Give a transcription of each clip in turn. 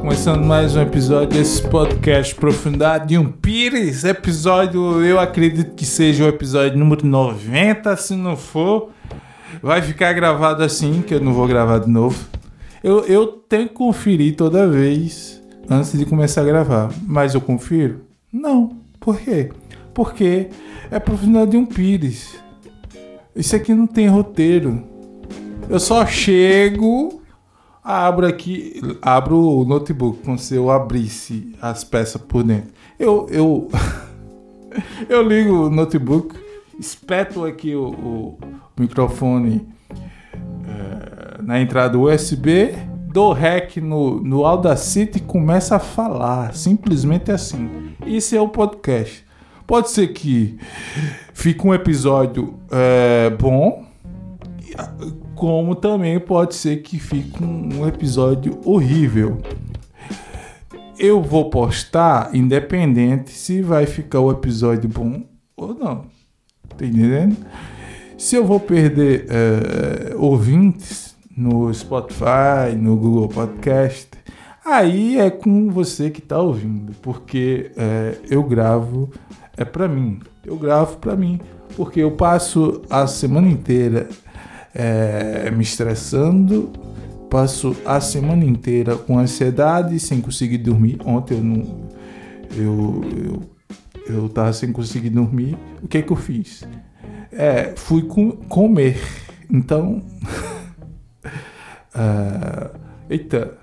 Começando mais um episódio desse podcast Profundidade de um Pires. Episódio, eu acredito que seja o episódio número 90. Se não for, vai ficar gravado assim, que eu não vou gravar de novo. Eu, eu tenho que conferir toda vez antes de começar a gravar. Mas eu confiro? Não. Por quê? Porque é Profundidade de um Pires. Isso aqui não tem roteiro. Eu só chego, abro aqui, abro o notebook como se eu abrisse as peças por dentro. Eu, eu, eu ligo o notebook, espeto aqui o, o microfone é, na entrada USB, dou REC no, no Audacity e começo a falar. Simplesmente assim. Isso é o podcast. Pode ser que fique um episódio é, bom, como também pode ser que fique um, episódio horrível. Eu vou postar independente se vai ficar o episódio bom ou não. Tá entendendo? Se eu vou perder é, ouvintes no Spotify, no Google Podcast, aí é com você que está ouvindo, porque é, eu gravo é para mim. Eu gravo para mim, porque eu passo a semana inteira é, me estressando, passo a semana inteira com ansiedade, sem conseguir dormir. Ontem eu não, eu, eu, eu tava sem conseguir dormir. O que é que eu fiz? É, fui com, comer. Então, uh, eita,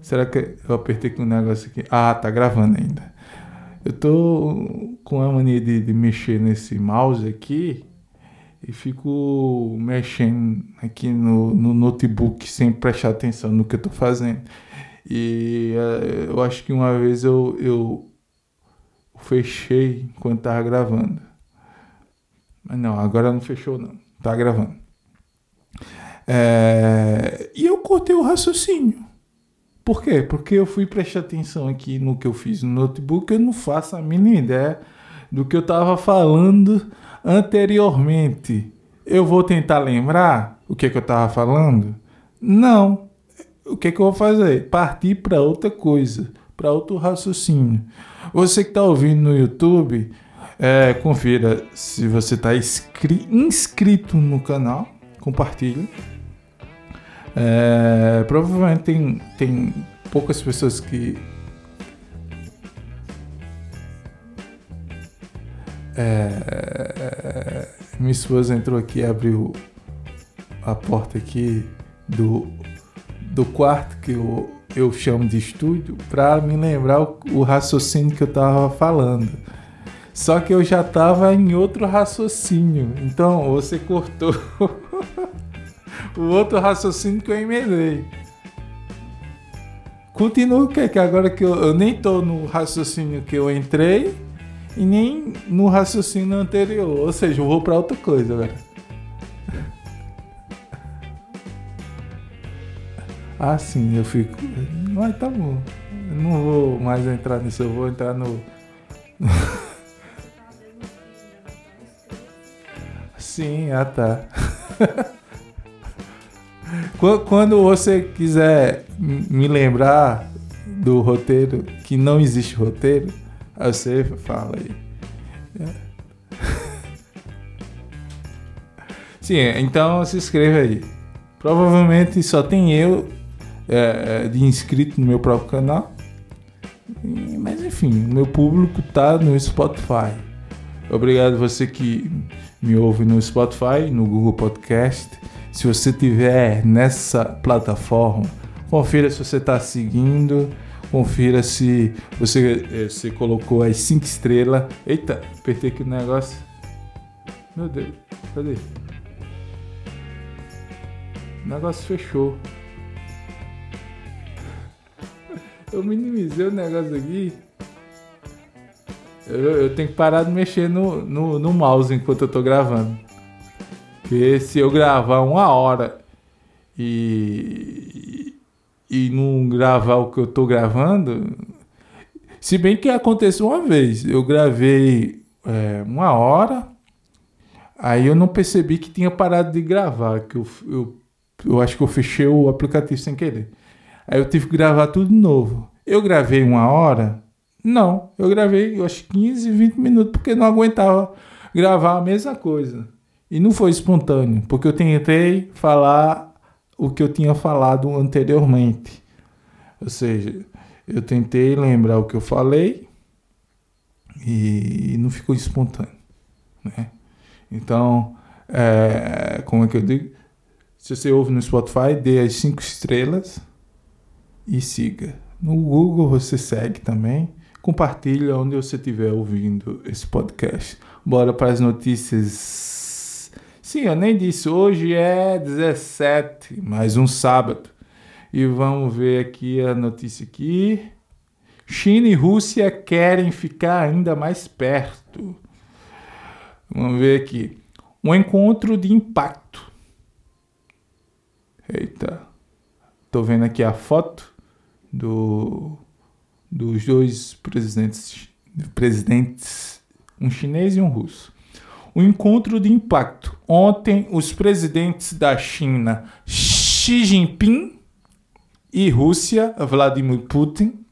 será que eu apertei com o negócio aqui? Ah, tá gravando ainda. Eu tô com a mania de, de mexer nesse mouse aqui e fico mexendo aqui no, no notebook sem prestar atenção no que eu tô fazendo. E uh, eu acho que uma vez eu, eu fechei enquanto tava gravando. Mas não, agora não fechou não. Tá gravando. É, e eu cortei o raciocínio. Por quê? Porque eu fui prestar atenção aqui no que eu fiz no notebook, eu não faço a mínima ideia do que eu estava falando anteriormente. Eu vou tentar lembrar o que, que eu estava falando? Não. O que, que eu vou fazer? Partir para outra coisa, para outro raciocínio. Você que está ouvindo no YouTube, é, confira se você está inscrito no canal, compartilhe é, provavelmente tem, tem poucas pessoas que. É, minha esposa entrou aqui abriu a porta aqui do, do quarto que eu, eu chamo de estúdio para me lembrar o, o raciocínio que eu estava falando. Só que eu já estava em outro raciocínio. Então você cortou o outro raciocínio que eu emendei. Continua que, que agora que eu, eu nem tô no raciocínio que eu entrei e nem no raciocínio anterior. Ou seja, eu vou para outra coisa agora. Ah, sim, eu fico. Mas tá bom. Eu não vou mais entrar nisso, eu vou entrar no. sim, ah tá. Quando você quiser me lembrar do roteiro, que não existe roteiro, você fala aí. É. Sim, então se inscreva aí. Provavelmente só tem eu é, é, de inscrito no meu próprio canal. Mas enfim, meu público tá no Spotify. Obrigado você que me ouve no Spotify, no Google Podcast se você tiver nessa plataforma, confira se você está seguindo, confira se você, eh, você colocou as 5 estrelas. Eita, apertei aqui o negócio. Meu Deus, cadê? O negócio fechou. Eu minimizei o negócio aqui. Eu, eu tenho que parar de mexer no, no, no mouse enquanto eu tô gravando. Porque se eu gravar uma hora e, e não gravar o que eu tô gravando, se bem que aconteceu uma vez, eu gravei é, uma hora, aí eu não percebi que tinha parado de gravar, que eu, eu, eu acho que eu fechei o aplicativo sem querer. Aí eu tive que gravar tudo de novo. Eu gravei uma hora? Não, eu gravei eu acho 15, 20 minutos porque não aguentava gravar a mesma coisa. E não foi espontâneo, porque eu tentei falar o que eu tinha falado anteriormente. Ou seja, eu tentei lembrar o que eu falei e não ficou espontâneo. Né? Então, é, como é que eu digo? Se você ouve no Spotify, dê as cinco estrelas e siga. No Google você segue também. Compartilha onde você estiver ouvindo esse podcast. Bora para as notícias. Sim, eu nem disse. Hoje é 17, mais um sábado. E vamos ver aqui a notícia aqui. China e Rússia querem ficar ainda mais perto. Vamos ver aqui. Um encontro de impacto Eita. Tô vendo aqui a foto do, dos dois presidentes, presidentes, um chinês e um russo. O encontro de impacto. Ontem, os presidentes da China, Xi Jinping, e Rússia, Vladimir Putin,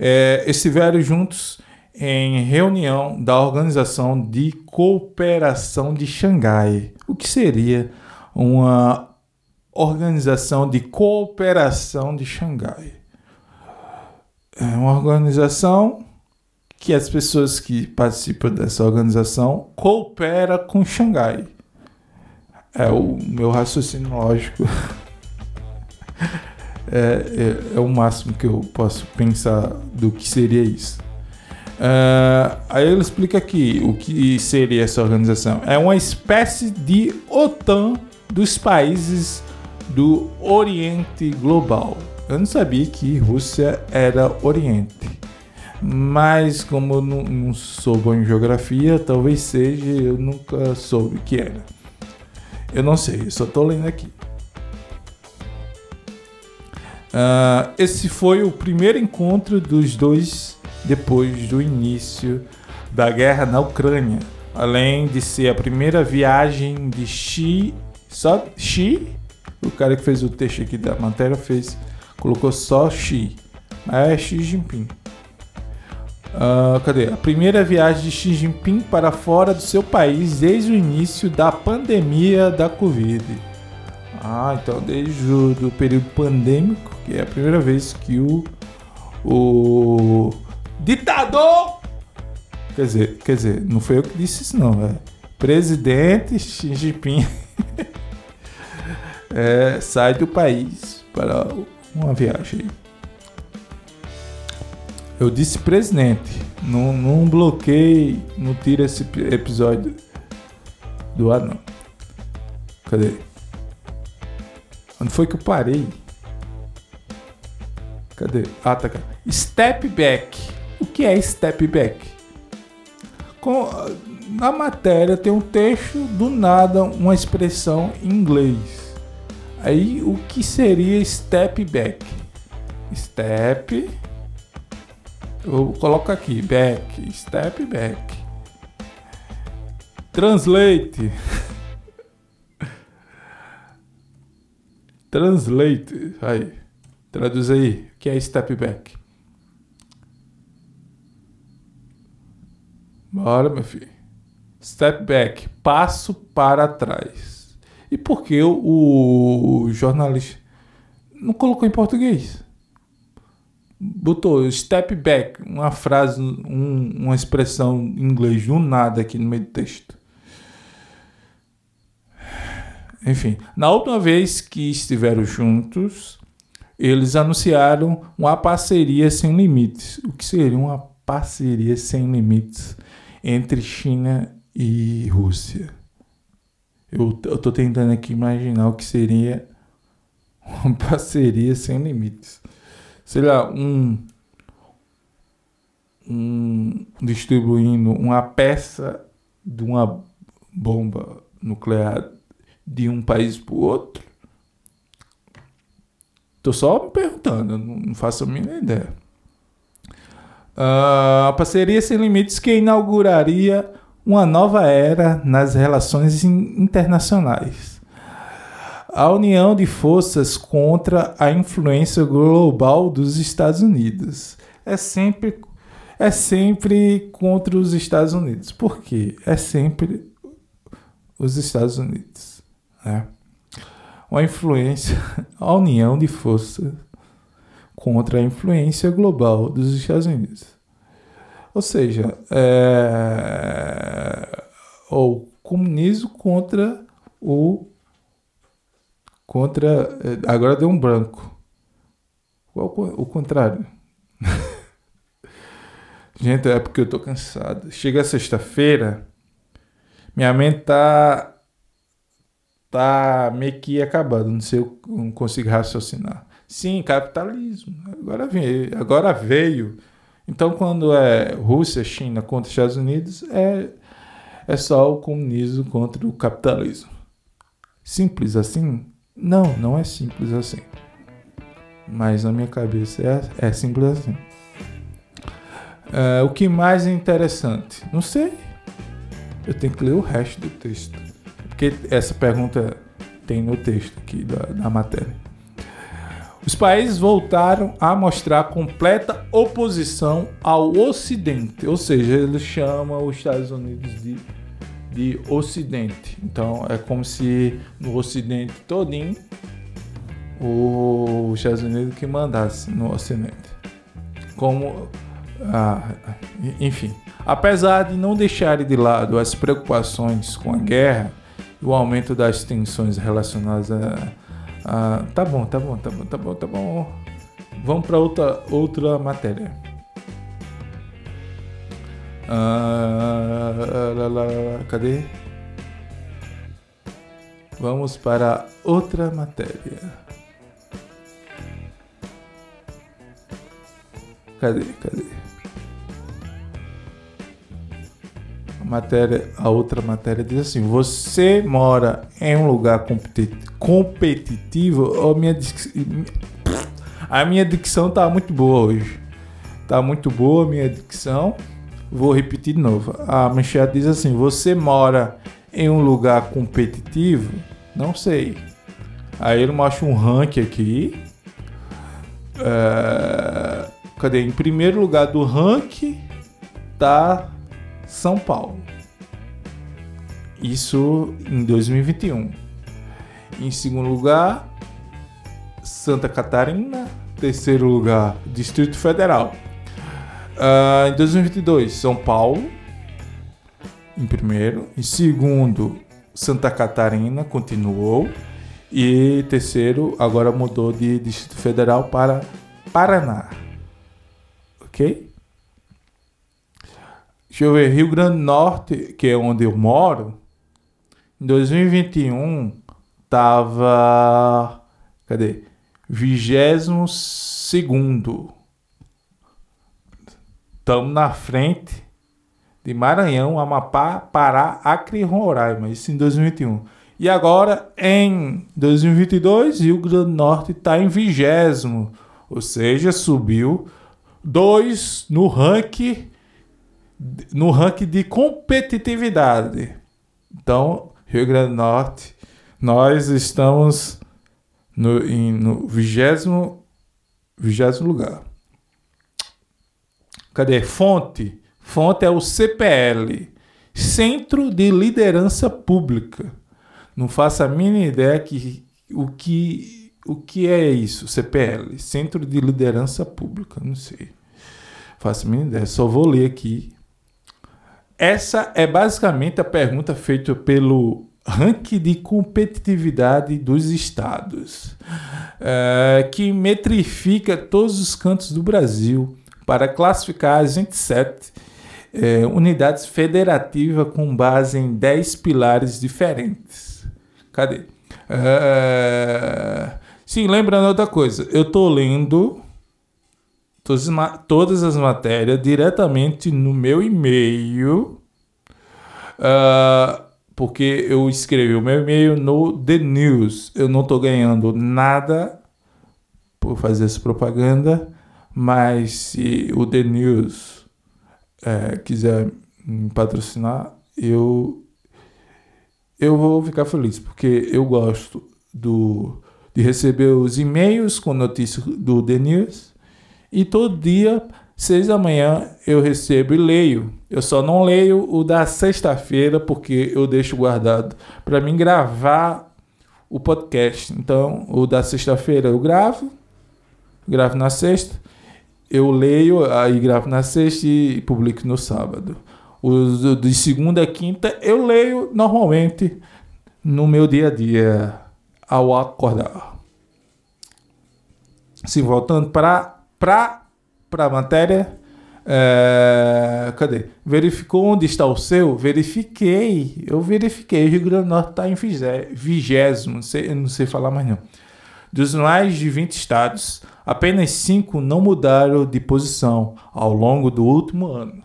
é, estiveram juntos em reunião da Organização de Cooperação de Xangai, o que seria uma Organização de Cooperação de Xangai. É uma organização que as pessoas que participam dessa organização cooperam com Xangai. É o meu raciocínio lógico. é, é, é, o máximo que eu posso pensar do que seria isso. Uh, aí ele explica aqui o que seria essa organização. É uma espécie de OTAN dos países do Oriente Global. Eu não sabia que Rússia era Oriente. Mas como eu não, não sou bom em geografia, talvez seja, eu nunca soube que era. Eu não sei, só estou lendo aqui. Uh, esse foi o primeiro encontro dos dois depois do início da guerra na Ucrânia, além de ser a primeira viagem de Xi, só Xi o cara que fez o texto aqui da matéria fez, colocou só Xi. É Xi Jinping. Uh, cadê? A primeira viagem de Xi Jinping para fora do seu país desde o início da pandemia da Covid. Ah, então desde o do período pandêmico, que é a primeira vez que o, o ditador. Quer dizer, quer dizer, não foi eu que disse isso, não. É presidente Xi Jinping é, sai do país para uma viagem. Eu disse presidente, não, não bloqueei, não tira esse episódio do ar não. Cadê? Onde foi que eu parei? Cadê? Ah, tá. Step back. O que é step back? Com, na matéria tem um texto, do nada, uma expressão em inglês. Aí o que seria step back? Step. Eu coloco aqui, back, step back. Translate. Translate. Aí. Traduz aí. O que é step back? Bora, meu filho. Step back. Passo para trás. E por que o, jornalista não colocou em português? Botou step back, uma frase, um, uma expressão em inglês do nada aqui no meio do texto. Enfim, na última vez que estiveram juntos, eles anunciaram uma parceria sem limites. O que seria uma parceria sem limites entre China e Rússia? Eu, tô tentando aqui imaginar o que seria uma parceria sem limites. Sei lá, um, um distribuindo uma peça de uma bomba nuclear de um país para o outro. Tô só me perguntando, não faço a mínima ideia. Uh, a parceria sem limites que inauguraria uma nova era nas relações internacionais. A união de forças contra a influência global dos Estados Unidos. É sempre é sempre contra os Estados Unidos. Por quê? É sempre os Estados Unidos. Né? Uma influência, a união de forças contra a influência global dos Estados Unidos. Ou seja, é, o comunismo contra o contra agora deu um branco. Qual o contrário? Gente, é porque eu tô cansado. Chega sexta-feira, minha mente tá tá meio que acabando, não sei, eu não consigo raciocinar. Sim, capitalismo. Agora veio, agora veio. Então, quando é Rússia, China contra Estados Unidos, é é só o comunismo contra o capitalismo. Simples assim? Não, não é simples assim. Mas na minha cabeça é, é simples assim. Uh, o que mais é interessante? Não sei. Eu tenho que ler o resto do texto. Porque essa pergunta tem no texto aqui da, da matéria. Os países voltaram a mostrar completa oposição ao Ocidente, ou seja, eles chamam os Estados Unidos de, de Ocidente. Então é como se no Ocidente todinho os Estados Unidos que mandasse no Ocidente. Como ah, enfim, apesar de não deixarem de lado as preocupações com a guerra o aumento das tensões relacionadas a, a tá bom, tá bom, tá bom, tá bom, tá bom. Vamos para outra outra matéria. Ah, cadê? Vamos para outra matéria. Cadê? Cadê? A matéria, a outra matéria diz assim: você mora em um lugar competitivo? a minha, a minha dicção tá muito boa hoje. Tá muito boa a minha dicção. Vou repetir de novo. A manchete diz assim: você mora em um lugar competitivo? Não sei. Aí ele mostra um ranking aqui. É Cadê? Em primeiro lugar do ranking tá São Paulo. Isso em 2021. Em segundo lugar, Santa Catarina. Terceiro lugar, Distrito Federal. Uh, em 2022, São Paulo. Em primeiro. Em segundo, Santa Catarina continuou. E terceiro, agora mudou de Distrito Federal para Paraná ok? Deixa eu ver, Rio Grande do Norte, que é onde eu moro, em 2021 tava. Cadê? 22 segundo. Estamos na frente de Maranhão, Amapá, Pará, Acre e Roraima. Isso em 2021. E agora, em 2022, Rio Grande do Norte está em vigésimo, ou seja, subiu dois no ranking no ranking de competitividade. Então, Rio Grande do Norte, nós estamos no, em, no vigésimo, vigésimo lugar. Cadê? Fonte. Fonte é o CPL, Centro de Liderança Pública. Não faço a mínima ideia que o que o que é isso? CPL, Centro de Liderança Pública, não sei. Faço a mínima ideia, só vou ler aqui. Essa é basicamente a pergunta feita pelo ranking de competitividade dos estados, é, que metrifica todos os cantos do Brasil para classificar as 27 é, unidades federativas com base em 10 pilares diferentes. Cadê? É, Sim, lembrando outra coisa, eu tô lendo todas as matérias diretamente no meu e-mail, uh, porque eu escrevi o meu e-mail no The News. Eu não tô ganhando nada por fazer essa propaganda, mas se o The News é, quiser me patrocinar, eu eu vou ficar feliz, porque eu gosto do, de receber os e-mails com notícias do The News. E todo dia, seis da manhã, eu recebo e leio. Eu só não leio o da sexta-feira porque eu deixo guardado para mim gravar o podcast. Então, o da sexta-feira eu gravo, gravo na sexta, eu leio, aí gravo na sexta e publico no sábado. Os de segunda a quinta eu leio normalmente no meu dia a dia ao acordar. Sim, voltando para para para a matéria, é, cadê? Verificou onde está o seu? Verifiquei. Eu verifiquei. O Rio Grande do Norte está em vigésimo. Não sei, não sei falar mais não. Dos mais de 20 estados, apenas 5 não mudaram de posição ao longo do último ano.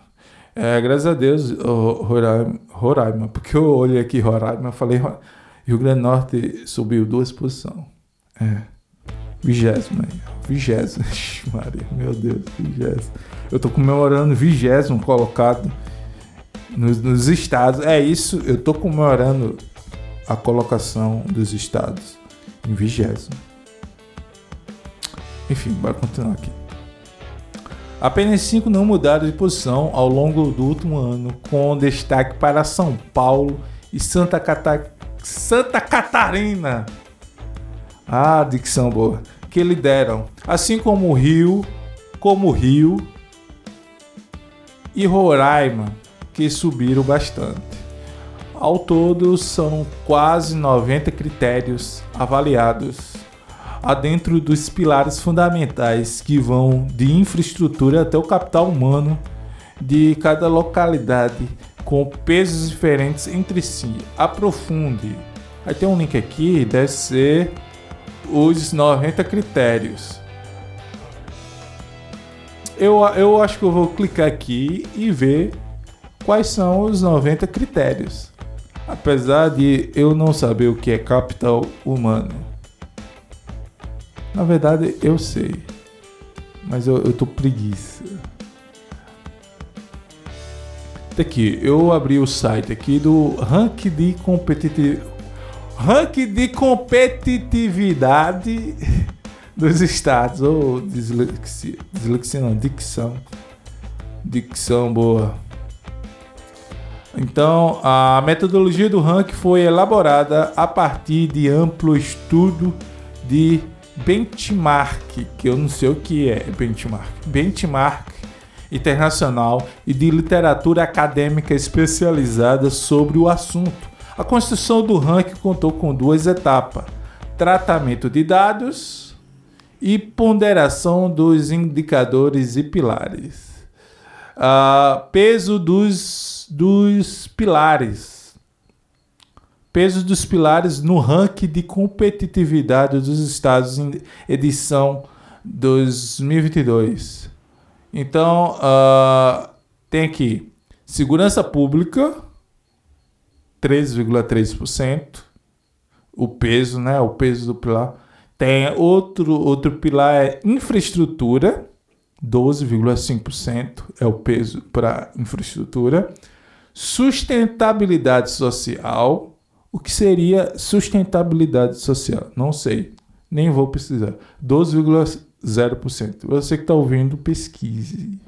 É, graças a Deus, Roraima, Roraima, porque eu olhei aqui Roraima falei Rio Grande do Norte subiu duas posições. É. Vigésimo aí. Vigésimo. Maria, meu Deus, vigésimo. Eu tô comemorando vigésimo colocado nos, nos estados. É isso, eu tô comemorando a colocação dos estados em vigésimo. Enfim, bora continuar aqui. Apenas cinco não mudaram de posição ao longo do último ano, com destaque para São Paulo e Santa, Cata... Santa Catarina. Ah, dicção boa. Que lideram, assim como o Rio, como o Rio e Roraima, que subiram bastante. Ao todo, são quase 90 critérios avaliados adentro dos pilares fundamentais que vão de infraestrutura até o capital humano de cada localidade com pesos diferentes entre si. Aprofunde. Aí tem um link aqui, deve ser os 90 critérios. Eu, eu acho que eu vou clicar aqui e ver quais são os 90 critérios. Apesar de eu não saber o que é capital humano. Na verdade, eu sei. Mas eu, eu tô preguiça. Aqui, eu abri o site aqui do rank de competitividade. De competitividade dos estados. Ou oh, dislexia, dislexia não, dicção. Dicção boa. Então, a metodologia do ranking foi elaborada a partir de amplo estudo de benchmark, que eu não sei o que é benchmark. Benchmark internacional e de literatura acadêmica especializada sobre o assunto. A construção do ranking contou com duas etapas: tratamento de dados e ponderação dos indicadores e pilares. Uh, peso dos, dos pilares Peso dos pilares no ranking de competitividade dos estados em edição 2022. Então, uh, tem aqui segurança pública, 3,3%. O peso, né? O peso do pilar. Tem outro, outro pilar é infraestrutura, 12,5% é o peso para infraestrutura. Sustentabilidade social, o que seria sustentabilidade social? Não sei, nem vou precisar. 12,0%. Você que está ouvindo, pesquise.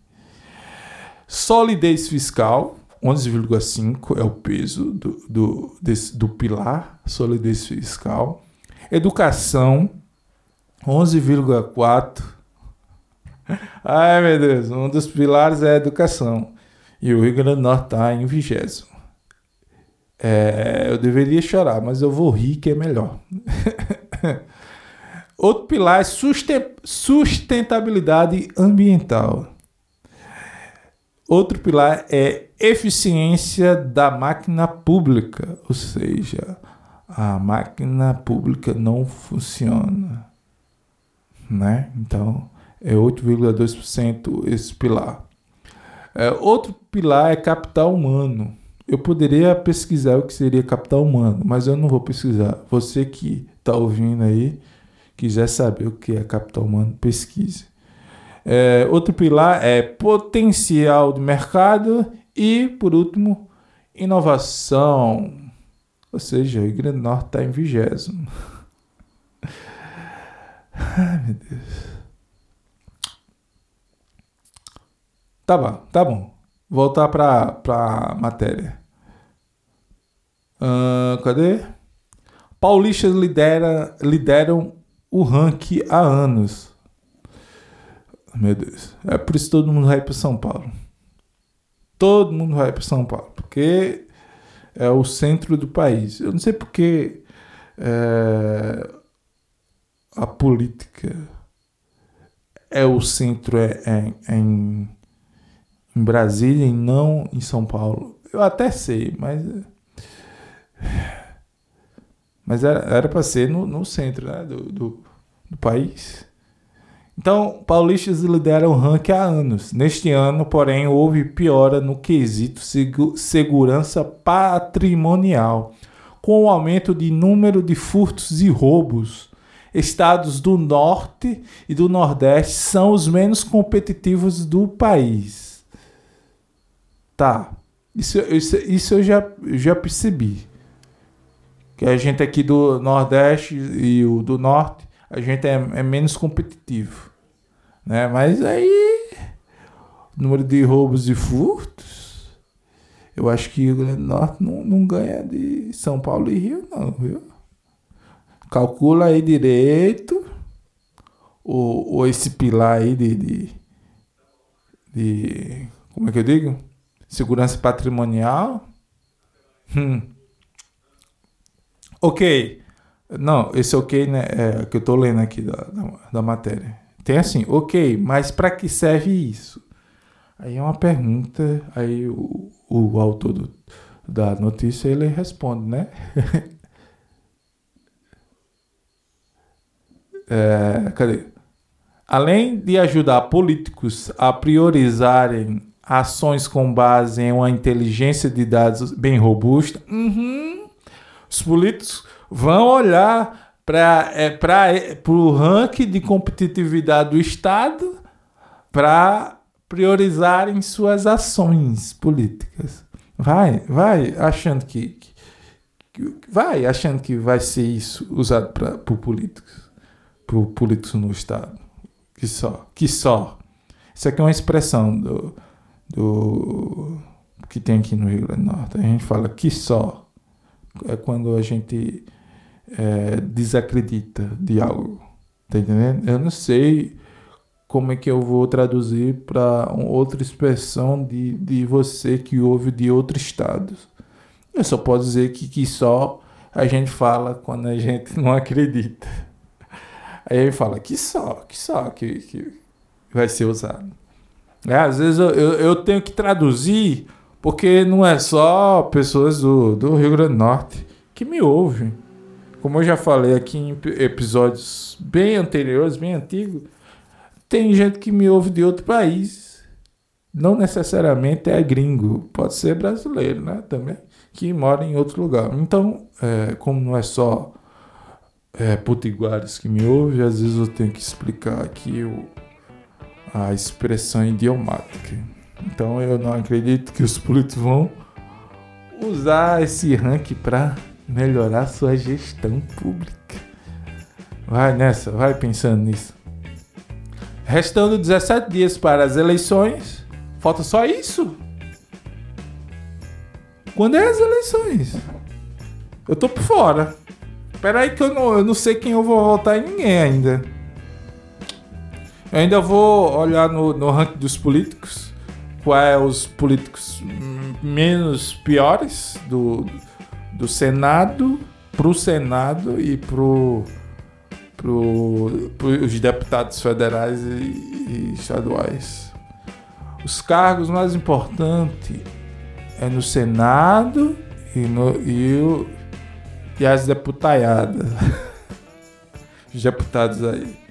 Solidez fiscal, 11,5% é o peso do, do, desse, do pilar, solidez fiscal. Educação, 11,4%. Ai meu Deus, um dos pilares é a educação. E o Rio Grande do Norte está em vigésimo. É, eu deveria chorar, mas eu vou rir que é melhor. Outro pilar é sustentabilidade ambiental. Outro pilar é eficiência da máquina pública, ou seja, a máquina pública não funciona, né? Então é 8,2% esse pilar. É, outro pilar é capital humano. Eu poderia pesquisar o que seria capital humano, mas eu não vou pesquisar. Você que está ouvindo aí, quiser saber o que é capital humano, pesquise. É, outro pilar é potencial de mercado e, por último, inovação. Ou seja, o Grande Norte está em vigésimo. Ai, meu Deus. Tá bom, tá bom. Voltar pra, pra matéria. Uh, cadê? Paulistas lidera, lideram o ranking há anos. Meu Deus. É por isso que todo mundo vai para São Paulo. Todo mundo vai para São Paulo. Porque é o centro do país. Eu não sei porque é, a política é o centro é, é, é em, em Brasília e não em São Paulo. Eu até sei, mas. Mas era para ser no, no centro né, do, do, do país. Então, paulistas lideram o ranking há anos. Neste ano, porém, houve piora no quesito segurança patrimonial, com o aumento de número de furtos e roubos. Estados do Norte e do Nordeste são os menos competitivos do país. Tá, isso, isso, isso eu já, já percebi. Que a gente aqui do Nordeste e o do Norte a gente é, é menos competitivo. Né? Mas aí, número de roubos e furtos, eu acho que o Grande Norte não, não ganha de São Paulo e Rio, não, viu? Calcula aí direito ou, ou esse pilar aí de, de, de. Como é que eu digo? Segurança patrimonial. Hum. Ok. Não, esse ok, né? É que eu tô lendo aqui da, da, da matéria. Tem assim, ok, mas para que serve isso? Aí é uma pergunta, aí o, o autor do, da notícia ele responde, né? é, cadê? Além de ajudar políticos a priorizarem ações com base em uma inteligência de dados bem robusta, uhum, os políticos vão olhar para é, o ranking de competitividade do Estado para priorizarem suas ações políticas. Vai, vai achando que, que, que vai achando que vai ser isso usado para por políticos, por políticos no Estado. Que só, que só. Isso aqui é uma expressão do, do que tem aqui no Rio Grande do Norte. A gente fala que só. É quando a gente é, desacredita de algo. Tá entendendo? Eu não sei como é que eu vou traduzir para outra expressão de, de você que ouve de outro estado. Eu só posso dizer que, que só a gente fala quando a gente não acredita. Aí ele fala que só, que só que, que vai ser usado. É, às vezes eu, eu, eu, tenho que traduzir porque não é só pessoas do, do Rio Grande do Norte que me ouvem. Como eu já falei aqui em episódios bem anteriores, bem antigos, tem gente que me ouve de outro país. Não necessariamente é gringo, pode ser brasileiro, né? Também, que mora em outro lugar. Então, é, como não é só é, potiguares que me ouvem, às vezes eu tenho que explicar aqui o, a expressão idiomática. Então, eu não acredito que os políticos vão usar esse ranking para melhorar sua gestão pública. Vai nessa, vai pensando nisso. Restando 17 dias para as eleições, falta só isso. Quando é as eleições? Eu tô por fora. Espera aí que eu não, eu não sei quem eu vou votar em ninguém ainda. Eu ainda vou olhar no, no ranking dos políticos. Quais é os políticos menos piores do, do Senado para o Senado e para pro, os deputados federais e, e, estaduais. Os cargos mais importantes é no Senado e, no, e, o, e as deputaiadas. os deputados aí.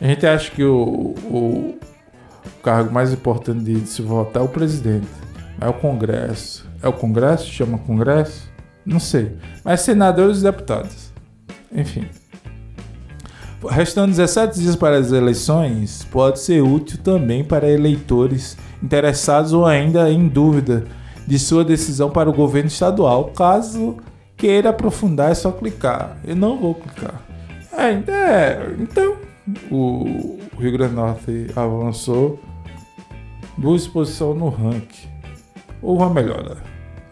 A gente acha que o, o, cargo mais importante de se votar é o presidente. É o Congresso. É o Congresso? Chama Congresso? Não sei. Mas senadores e deputados. Enfim. Restando 17 dias para as eleições, pode ser útil também para eleitores interessados ou ainda em dúvida de sua decisão para o governo estadual. Caso queira aprofundar, é só clicar. Eu não vou clicar. É, é então, o Rio Grande do Norte avançou duas posições no ranking. Houve uma melhora.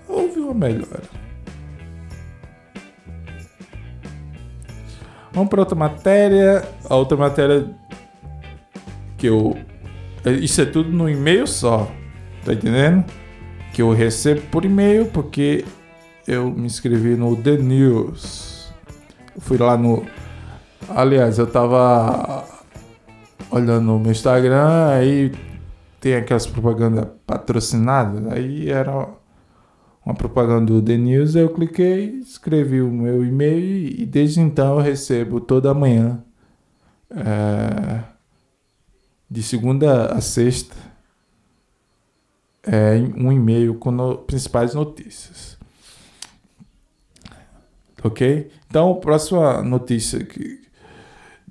Houve uma melhora. Vamos para outra matéria. A outra matéria que eu. Isso é tudo no e-mail só. Tá entendendo? Que eu recebo por e-mail porque eu me inscrevi no The News. Eu fui lá no. Aliás, eu tava olhando o meu Instagram, aí tem aquelas propagandas patrocinadas, aí era uma propaganda do The News, eu cliquei, escrevi o meu e-mail e desde então eu recebo toda manhã, é, de segunda a sexta, é, um e-mail com no, principais notícias. Ok? Então, a próxima notícia que,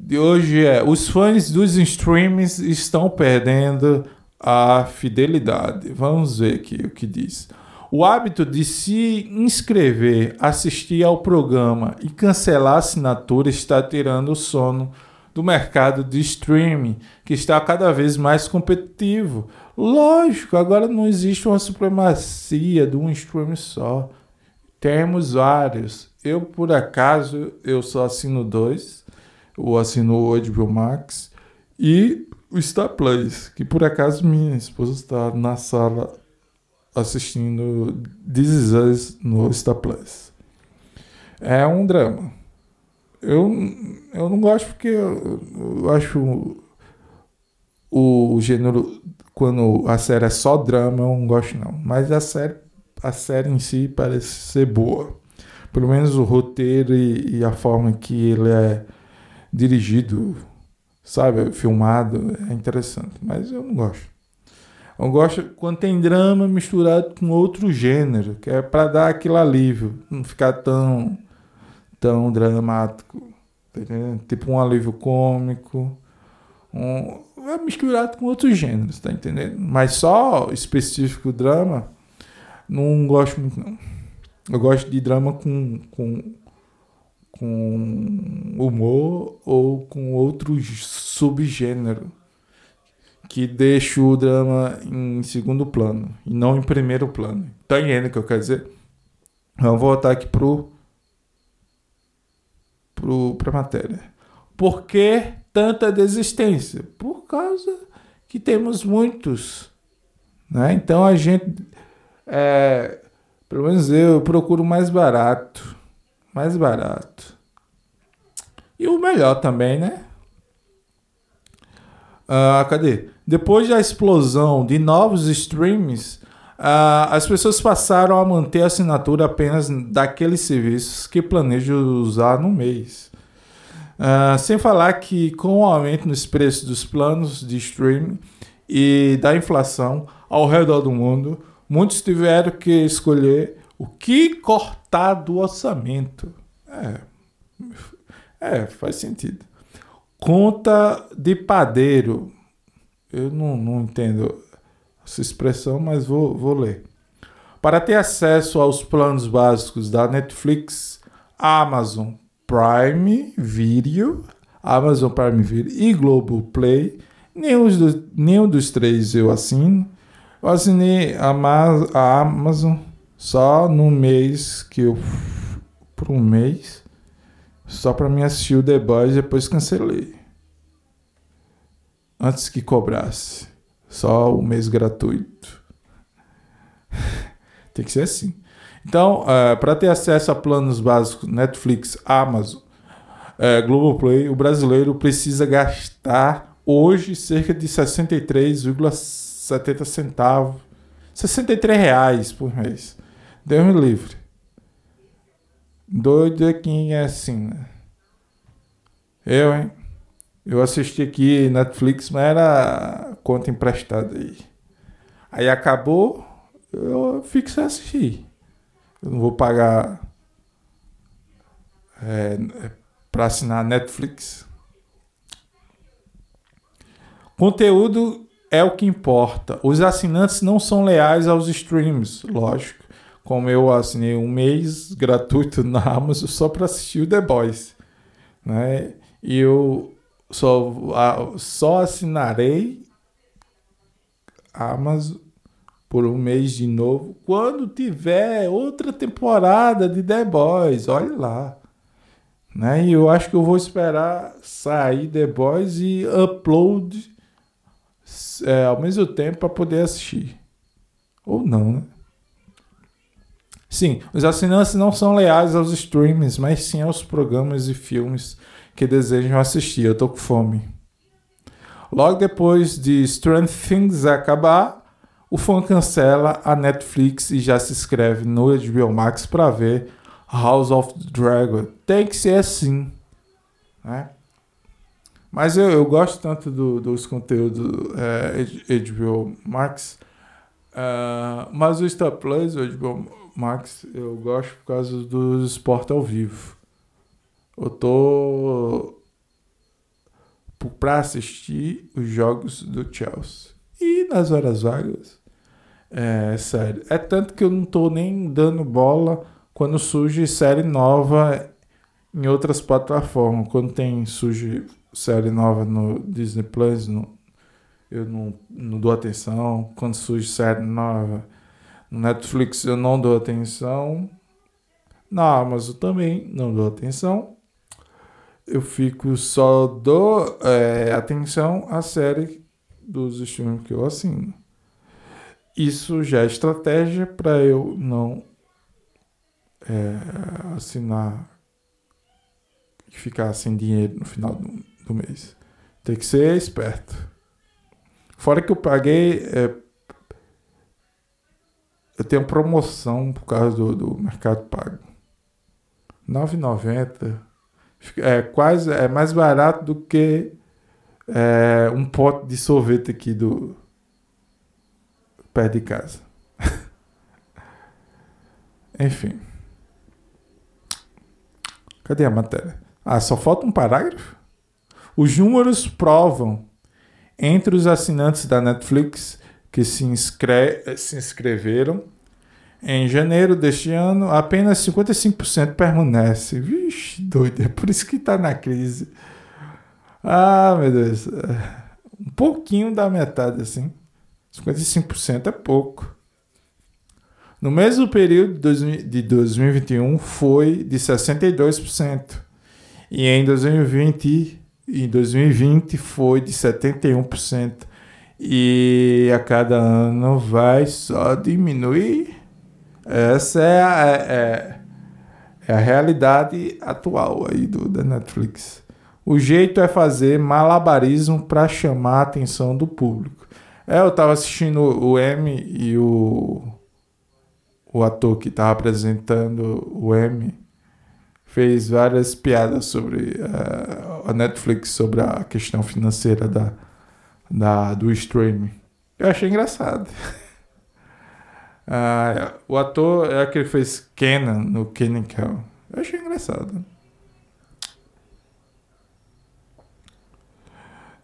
de hoje é: os fãs dos streams estão perdendo a fidelidade. Vamos ver aqui o que diz. O hábito de se inscrever, assistir ao programa e cancelar a assinatura está tirando o sono do mercado de streaming, que está cada vez mais competitivo. Lógico, agora não existe uma supremacia de um stream só. Temos vários. Eu, por acaso, eu só assino dois. Eu assino o HBO Max e o Star Plus, que por acaso minha esposa está na sala assistindo This Is Us no Star Plus. É um drama. Eu, eu não gosto porque eu, eu acho o, o, gênero quando a série é só drama, eu não gosto não. Mas a série, a série em si parece ser boa. Pelo menos o roteiro e, e a forma que ele é dirigido, sabe, filmado, é interessante. Mas eu não gosto. Eu gosto quando tem drama misturado com outro gênero, que é para dar aquele alívio, não ficar tão tão dramático, tá tipo um alívio cômico, um, é misturado com outros gêneros, tá entendendo? Mas só específico drama, não gosto muito não. Eu gosto de drama com, com, com humor ou com outro subgênero que deixa o drama em segundo plano e não em primeiro plano. Tá entendendo o que eu quero dizer? Vamos voltar aqui pro, pro, pra matéria. Por que tanta desistência? Por causa que temos muitos. Né? Então a gente, é, pelo menos eu, eu procuro mais barato. Mais barato. E o melhor também, né? Ah, cadê? Depois da explosão de novos streams, uh, as pessoas passaram a manter a assinatura apenas daqueles serviços que planejam usar no mês. Uh, sem falar que, com o aumento nos preços dos planos de streaming e da inflação ao redor do mundo, muitos tiveram que escolher o que cortar do orçamento. É, é faz sentido. Conta de padeiro eu não, não entendo essa expressão, mas vou, vou ler. Para ter acesso aos planos básicos da Netflix, Amazon Prime Video, Amazon Prime Video e Globoplay, nenhum dos, nenhum dos três eu assino. Eu assinei a, a Amazon só no mês que eu. por um mês. Só para me assistir o The Boys depois cancelei antes que cobrasse. Só o mês gratuito. Tem que ser assim. Então, uh, para ter acesso a planos básicos Netflix, Amazon, uh, Globoplay, o brasileiro precisa gastar hoje cerca de 63,70 centavos. 63 reais por mês. Deus me livre. Doido é quem é assim, né? Eu, hein? Eu assisti aqui Netflix, mas era conta emprestada aí. Aí acabou, eu fico sem assistir. Eu não vou pagar é, para assinar Netflix. Conteúdo é o que importa. Os assinantes não são leais aos streams, lógico. Como eu assinei um mês gratuito na Amazon só para assistir o The Boys, né? E eu só, só assinarei Amazon por um mês de novo quando tiver outra temporada de The Boys. Olha lá. Né? E eu acho que eu vou esperar sair The Boys e upload é, ao mesmo tempo para poder assistir. Ou não, né? Sim, os assinantes não são leais aos streams, mas sim aos programas e filmes que desejam assistir. Eu tô com fome. Logo depois de Strange Things acabar, o fã cancela a Netflix e já se inscreve no HBO Max para ver House of the Dragon. Tem que ser assim, né? Mas eu, eu gosto tanto do, dos conteúdos é, HBO Max. Uh, mas o Star Plus, o HBO Max, eu gosto por causa do esporte ao vivo. Eu tô para assistir os jogos do Chelsea. E nas horas vagas, é sério. É tanto que eu não tô nem dando bola quando surge série nova em outras plataformas. Quando tem surge série nova no Disney Plus, no, eu não, não dou atenção. Quando surge série nova no Netflix, eu não dou atenção. Na Amazon também não dou atenção. Eu fico só dou é, atenção à série dos streams que eu assino. Isso já é estratégia para eu não é, assinar e ficar sem dinheiro no final do, do mês. Tem que ser esperto. Fora que eu paguei. É, eu tenho promoção por causa do, do Mercado Pago. R$ 9,90. É quase é mais barato do que é, um pote de sorvete aqui do perto de casa. Enfim. Cadê a matéria? Ah, só falta um parágrafo? Os números provam entre os assinantes da Netflix que se, inscre se inscreveram em janeiro deste ano, apenas 55% permanece. Vixe, doido, é por isso que está na crise. Ah, meu Deus. Um pouquinho da metade, assim. 55% é pouco. No mesmo período de 2021 foi de 62%. E em 2020, em 2020 foi de 71%. E a cada ano vai só diminuir. Essa é a, é, é, é a realidade atual aí do, da Netflix. O jeito é fazer malabarismo para chamar a atenção do público. É, eu tava assistindo o M e o, o ator que tava apresentando o M fez várias piadas sobre uh, a Netflix, sobre a questão financeira da, da, do streaming. Eu achei engraçado. uh, o ator é aquele que fez Kenan no Kenan Kel. Eu achei engraçado.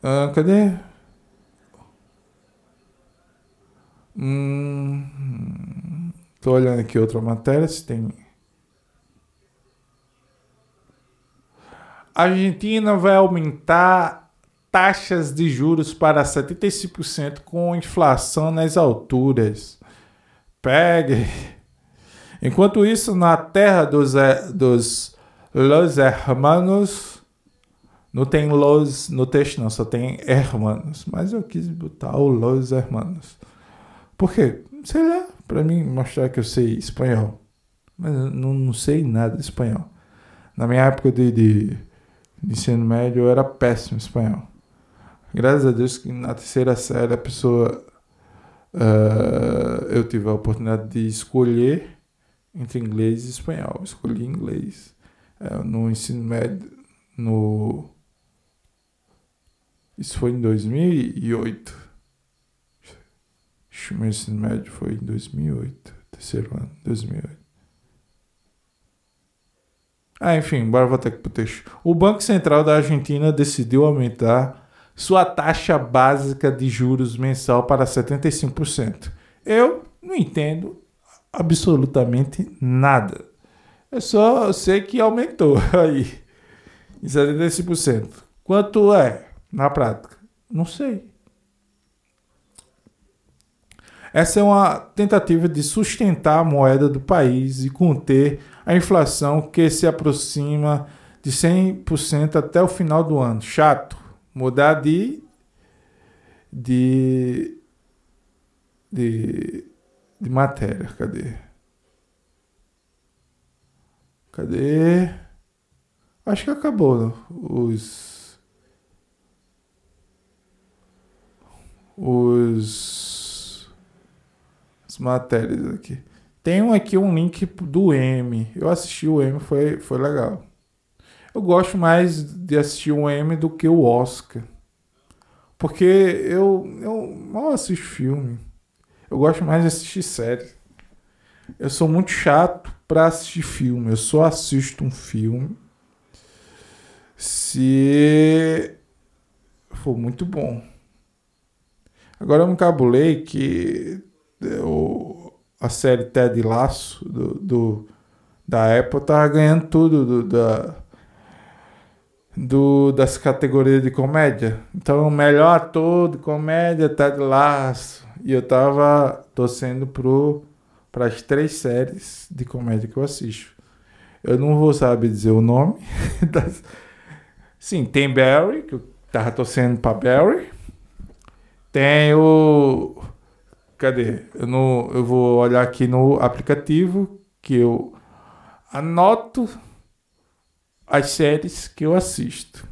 Uh, cadê? Hum, tô olhando aqui outra matéria se tem. A Argentina vai aumentar taxas de juros para 75% com inflação nas alturas. Pegue. Enquanto isso, na terra dos, dos Los Hermanos, não tem Los no texto, não, só tem Hermanos. Mas eu quis botar o Los Hermanos. Por quê? Sei lá, para mim mostrar que eu sei espanhol. Mas eu não, não sei nada de espanhol. Na minha época de, de, de ensino médio eu era péssimo espanhol. Graças a Deus que na terceira série a pessoa. Uh, eu tive a oportunidade de escolher entre inglês e espanhol. escolhi inglês. Uh, no ensino médio. No, isso foi em 2008 o meu ensino médio foi em 2008, terceiro ano, 2008. Ah, enfim, bora voltar aqui pro texto. O Banco Central da Argentina decidiu aumentar sua taxa básica de juros mensal para 75%. Eu não entendo absolutamente nada. Eu só sei que aumentou aí em 75%. Quanto é na prática? Não sei. Essa é uma tentativa de sustentar a moeda do país e conter a inflação que se aproxima de 100% até o final do ano. Chato. Mudar de. de. de, de matéria. Cadê? Cadê? Acho que acabou os. Os. As matérias aqui. Tem aqui um link do M. Eu assisti o M, foi, foi legal. Eu gosto mais de assistir o M do que o Oscar. Porque eu, eu mal assisto filme. Eu gosto mais de assistir série. Eu sou muito chato para assistir filme. Eu só assisto um filme se for muito bom. Agora eu me cabulei que eu, a série Ted Laço do, do, da Apple tava ganhando tudo do, da, do, das categorias de comédia. Então, o melhor ator de comédia, Ted Laço. E eu tava torcendo para as três séries de comédia que eu assisto. Eu não vou saber dizer o nome. Das... Sim, tem Barry, que eu tava torcendo para Barry. Tem o. Cadê? Eu, não, eu vou olhar aqui no aplicativo que eu anoto as séries que eu assisto.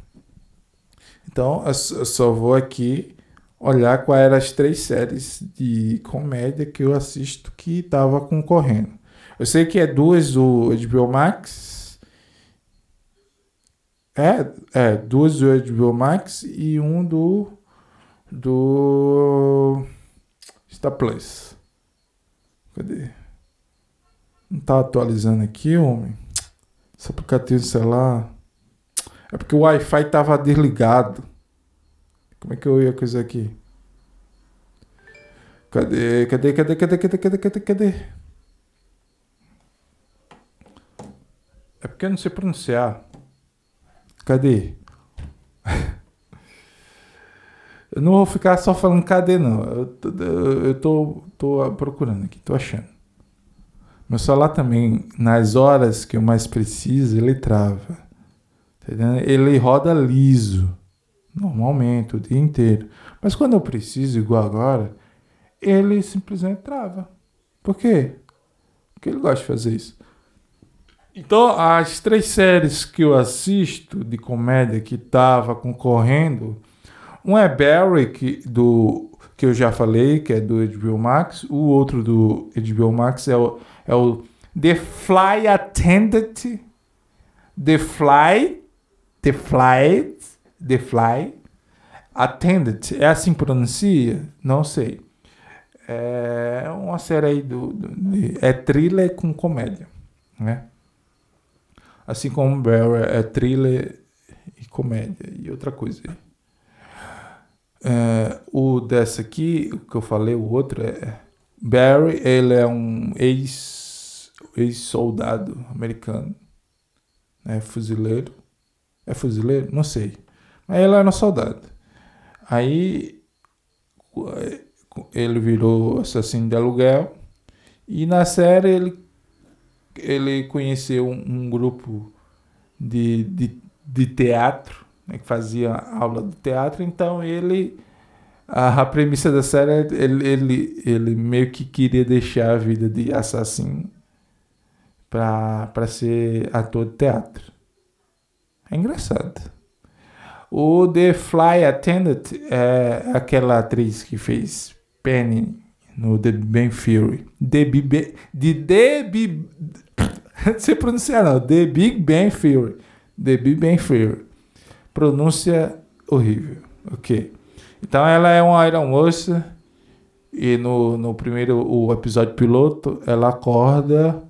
Então, eu só vou aqui olhar quais eram as três séries de comédia que eu assisto que estava concorrendo. Eu sei que é duas do HBO Max. É, é, duas do HBO Max e um do do Star Plus. Cadê? Não tá atualizando aqui, homem. Esse aplicativo de celular. É porque o Wi-Fi tava desligado. Como é que eu ia coisa aqui? Cadê? Cadê? Cadê? Cadê? Cadê? Cadê? Cadê? Cadê? É porque eu não sei pronunciar. Cadê? Eu não vou ficar só falando cadê, não. Eu, eu, eu tô, tô procurando aqui, tô achando. Meu celular também, nas horas que eu mais preciso, ele trava. Tá ele roda liso, normalmente, o dia inteiro. Mas quando eu preciso, igual agora, ele simplesmente trava. Por quê? Porque ele gosta de fazer isso. Então, as três séries que eu assisto de comédia que tava concorrendo, um é Barry, do, que eu já falei, que é do HBO Max. O outro do HBO Max é o é o The Fly Attendant. The Fly. The Fly. The Fly. Attendant. É assim que pronuncia? Não sei. É uma série aí do, do é thriller com comédia, né? Assim como Barry é thriller e comédia e outra coisa. É, o dessa aqui, o que eu falei, o outro é Barry, ele é um ex, ex-soldado americano, né, fuzileiro. É fuzileiro? Não sei. Mas ele era um soldado. Aí ele virou assassino de aluguel. E na série ele, ele conheceu um, um grupo de, de, de teatro, né, que fazia aula de teatro. Então ele a, a premissa da série é ele, ele, ele meio que queria deixar a vida de assassino para ser ator de teatro. É engraçado. O The Fly Attendant é aquela atriz que fez Penny no The Big Theory. The Big de The Big não pronunciar não. The Big Bang Theory. The Big Bang Theory. Pronúncia horrível. Ok. Então ela é uma aeromoça e no, no primeiro o episódio piloto ela acorda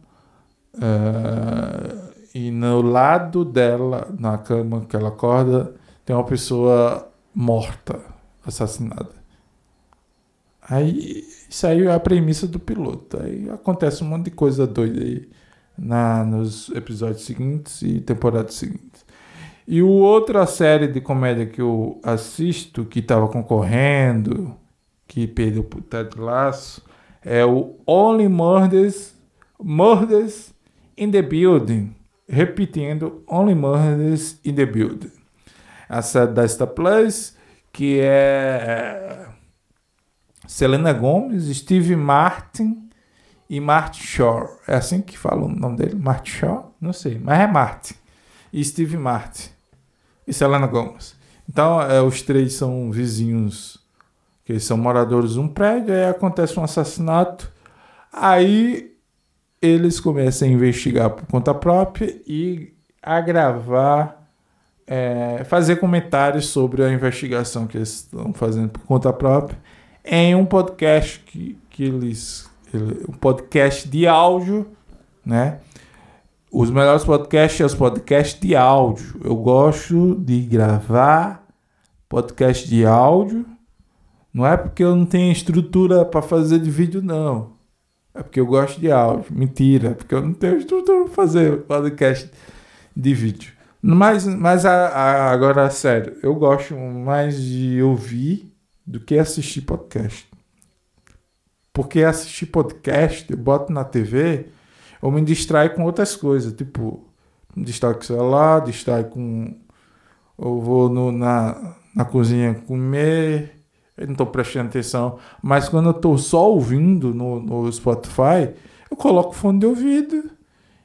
uh, e no lado dela, na cama que ela acorda, tem uma pessoa morta, assassinada. Aí isso aí é a premissa do piloto. Aí acontece um monte de coisa doida aí na, nos episódios seguintes e temporadas seguintes. E o outra série de comédia que eu assisto, que estava concorrendo, que perdeu pro Ted Lasso, é o Only Murders, Murders in the Building. Repetindo, Only Murders in the Building. A série da Star Plus, que é Selena Gomez, Steve Martin e Martin Shaw. É assim que fala o nome dele? Martin Shaw? Não sei, mas é Martin. E Steve Martin. E Selena Gomez. Então, é, os três são vizinhos, que são moradores de um prédio, aí acontece um assassinato. Aí eles começam a investigar por conta própria e a gravar, é, fazer comentários sobre a investigação que eles estão fazendo por conta própria em um podcast que, que eles. Um podcast de áudio, né? Os melhores podcasts são os podcasts de áudio. Eu gosto de gravar podcast de áudio. Não é porque eu não tenho estrutura para fazer de vídeo, não. É porque eu gosto de áudio. Mentira, é porque eu não tenho estrutura para fazer podcast de vídeo. Mas, mas a, a, agora, sério, eu gosto mais de ouvir do que assistir podcast. Porque assistir podcast, eu boto na TV, eu me distraio com outras coisas. Tipo, me distraio com o celular, distraio com. Eu vou no, na, na cozinha comer eu não estou prestando atenção. Mas quando eu estou só ouvindo no, no Spotify, eu coloco fone de ouvido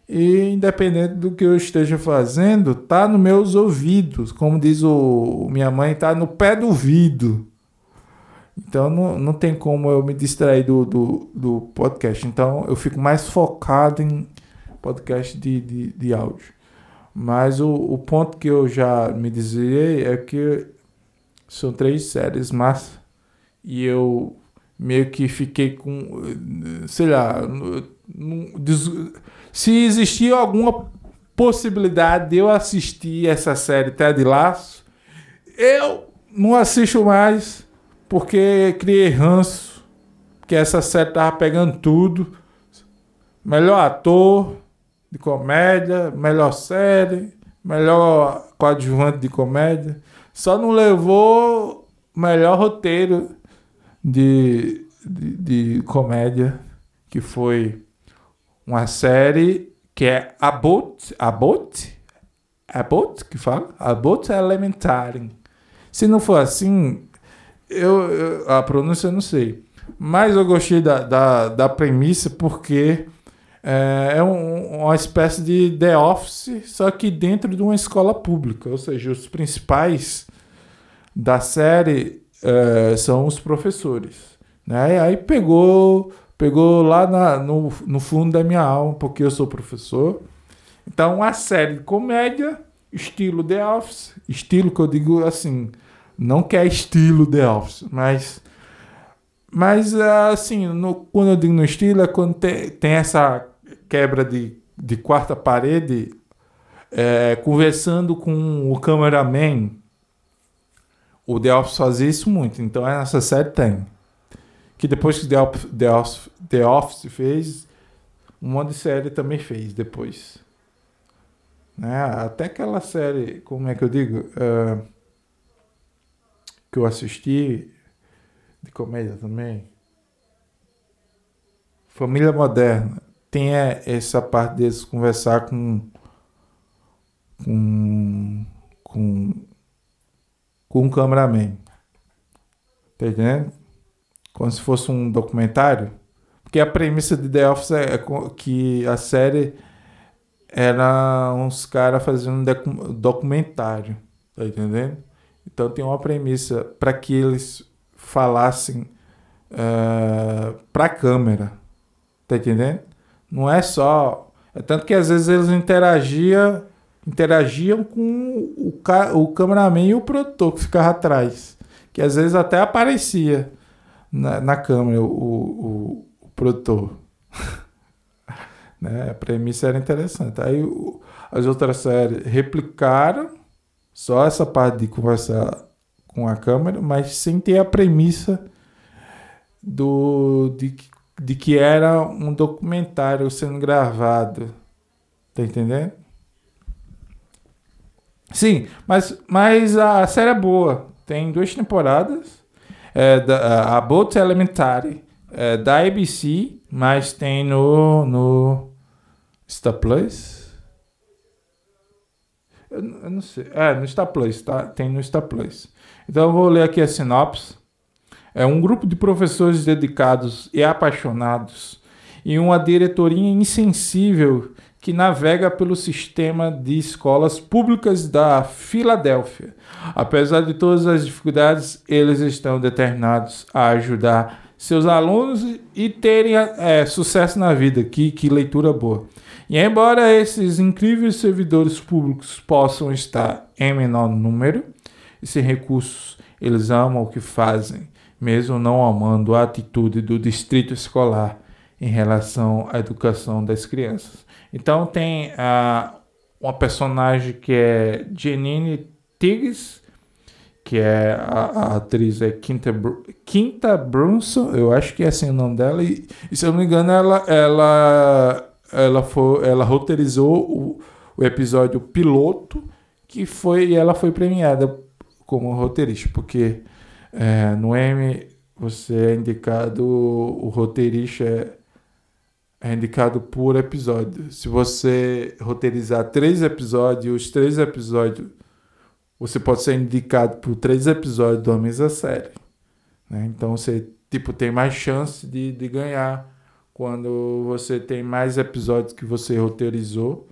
e independente do que eu esteja fazendo, tá nos meus ouvidos. Como diz o minha mãe, tá no pé do ouvido. Então não, não tem como eu me distrair do, do, do podcast. Então eu fico mais focado em podcast de, de, de áudio. Mas o, o ponto que eu já me dizia é que são três séries mas e eu meio que fiquei com, sei lá, se existia alguma possibilidade de eu assistir essa série Ted Laço, eu não assisto mais porque criei ranço, que essa série tava pegando tudo, melhor ator de comédia, melhor série, melhor coadjuvante de comédia, só não levou melhor roteiro de, de, de comédia, que foi uma série que é About, About, About, que fala? About Elementary. Se não for assim, eu, eu, a pronúncia eu não sei. Mas eu gostei da, da, da premissa porque é, é um, uma espécie de The Office, só que dentro de uma escola pública. Ou seja, os principais da série é, são os professores. Né? E aí pegou, pegou lá na, no, no fundo da minha alma, porque eu sou professor. Então, a série de comédia, estilo The Office, estilo que eu digo assim, não que é estilo The Office, mas, mas assim, no, quando eu digo no estilo, é quando tem, tem essa quebra de, de quarta parede, é, conversando com o cameraman, o The Office fazia isso muito, então essa série tem. Que depois que The Office, The Office, The Office fez, um monte de série também fez depois. Né? Até aquela série, como é que eu digo? Uh, que eu assisti, de comédia também. Família Moderna. Tem essa parte deles conversar com. com. com com um cameraman. Tá entendendo? Como se fosse um documentário. Porque a premissa de The Office é que a série era uns caras fazendo um documentário. Tá entendendo? Então tem uma premissa para que eles falassem uh, pra câmera. Tá entendendo? Não é só. É tanto que às vezes eles interagiam interagiam com o, ca o cameraman e o produtor que ficava atrás. Que às vezes até aparecia na, na câmera o, o, o produtor. né? A premissa era interessante. Aí o, as outras séries replicaram só essa parte de conversar com a câmera, mas sem ter a premissa do, de, de que era um documentário sendo gravado. Tá entendendo? Sim, mas, mas a série é boa. Tem duas temporadas. É da, a Boat Elementary é da ABC, mas tem no, no Star Plus. Eu, não sei. É, no Star Plus, tá? Tem no Star Plus. Então eu vou ler aqui a sinopse. É um grupo de professores dedicados e apaixonados e uma diretoria insensível que navega pelo sistema de escolas públicas da Filadélfia. Apesar de todas as dificuldades, eles estão determinados a ajudar seus alunos e terem é, sucesso na vida. Que, que leitura boa. E embora esses incríveis servidores públicos possam estar em menor número e sem recursos, eles amam o que fazem, mesmo não amando a atitude do distrito escolar em relação à educação das crianças. Então tem uh, uma personagem que é Janine Tiggs, que é a, a, atriz é Quinta, Quinta Brunson, eu acho que é assim o nome dela, e, e se eu não me engano ela, ela, ela, foi, ela roteirizou o, o episódio piloto que foi ela foi premiada como roteirista, porque é, no M você é indicado o roteirista é é indicado por episódio. Se você roteirizar três episódios, os três episódios, você pode ser indicado por três episódios da mesma série. Né? Então você tipo tem mais chance de, de ganhar quando você tem mais episódios que você roteirizou.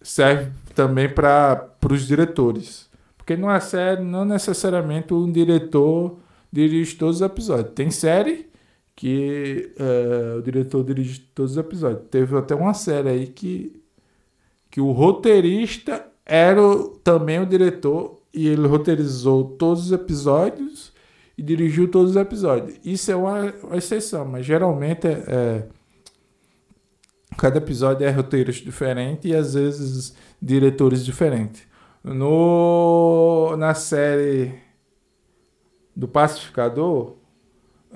Serve também para os diretores. Porque numa série, não necessariamente um diretor dirige todos os episódios. Tem série que uh, o diretor dirige todos os episódios. Teve até uma série aí que, que o roteirista era também o diretor e ele roteirizou todos os episódios e dirigiu todos os episódios. Isso é uma, exceção, mas geralmente é, é, cada episódio é roteirista diferente e às vezes diretores diferentes. No, na série do Pacificador,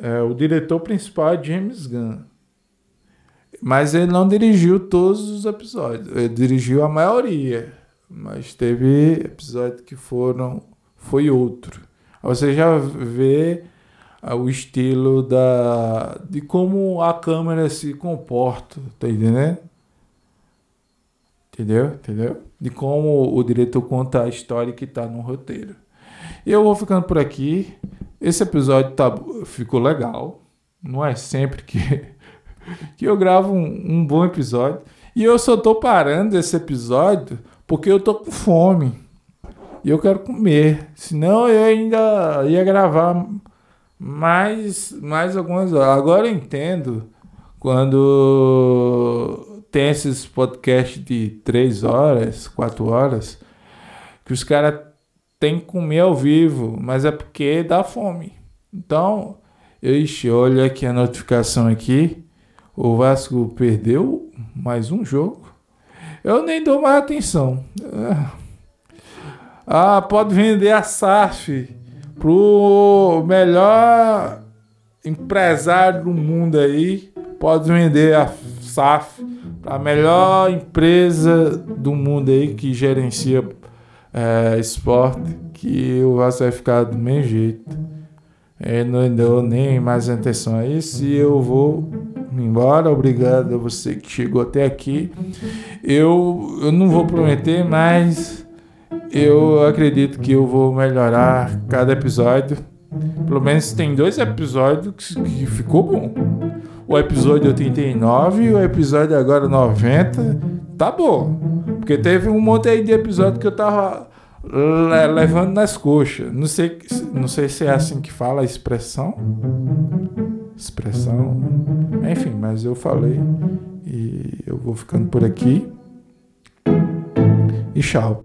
é, o diretor principal é James Gunn. Mas ele não dirigiu todos os episódios. Ele dirigiu a maioria. Mas teve episódios que foram. Foi outro. Você já vê ah, o estilo da de como a câmera se comporta, tá entendendo? Entendeu? Entendeu? De como o diretor conta a história que tá no roteiro. Eu vou ficando por aqui. Esse episódio tá, ficou legal. Não é sempre que, que eu gravo um, um bom episódio. E eu só tô parando esse episódio porque eu tô com fome. E eu quero comer. Senão eu ainda ia gravar mais, mais algumas horas. Agora eu entendo quando tem esses podcasts de 3 horas, 4 horas, que os caras tem que comer ao vivo, mas é porque dá fome. Então, ixi, olha aqui a notificação aqui. O Vasco perdeu mais um jogo. Eu nem dou mais atenção. Ah, pode vender a SAF pro melhor empresário do mundo aí. Pode vender a SAF para a melhor empresa do mundo aí que gerencia é, esporte que o Vasco vai ficar do mesmo jeito. Ele não deu nem mais atenção a isso e eu vou embora. Obrigado a você que chegou até aqui. Eu, eu não vou prometer, mas eu acredito que eu vou melhorar cada episódio. Pelo menos tem dois episódios que, que ficou bom. O episódio 89 e o episódio agora 90 tá bom. Porque teve um monte aí de episódio que eu tava levando nas coxas. Não sei, não sei se é assim que fala a expressão. Expressão. Enfim, mas eu falei. E eu vou ficando por aqui. E tchau.